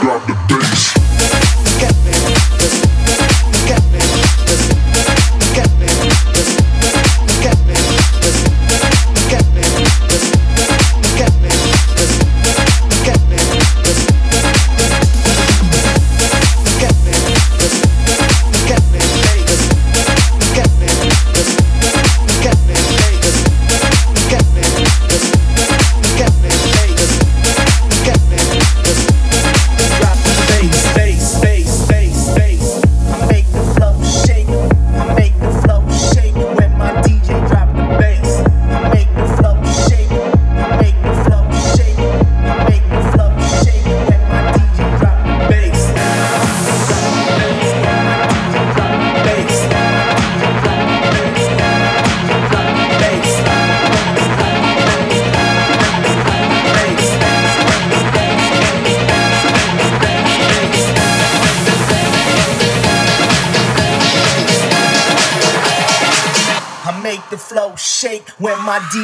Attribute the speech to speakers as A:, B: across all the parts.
A: Got the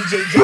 A: JJ.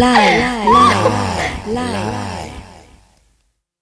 A: 来。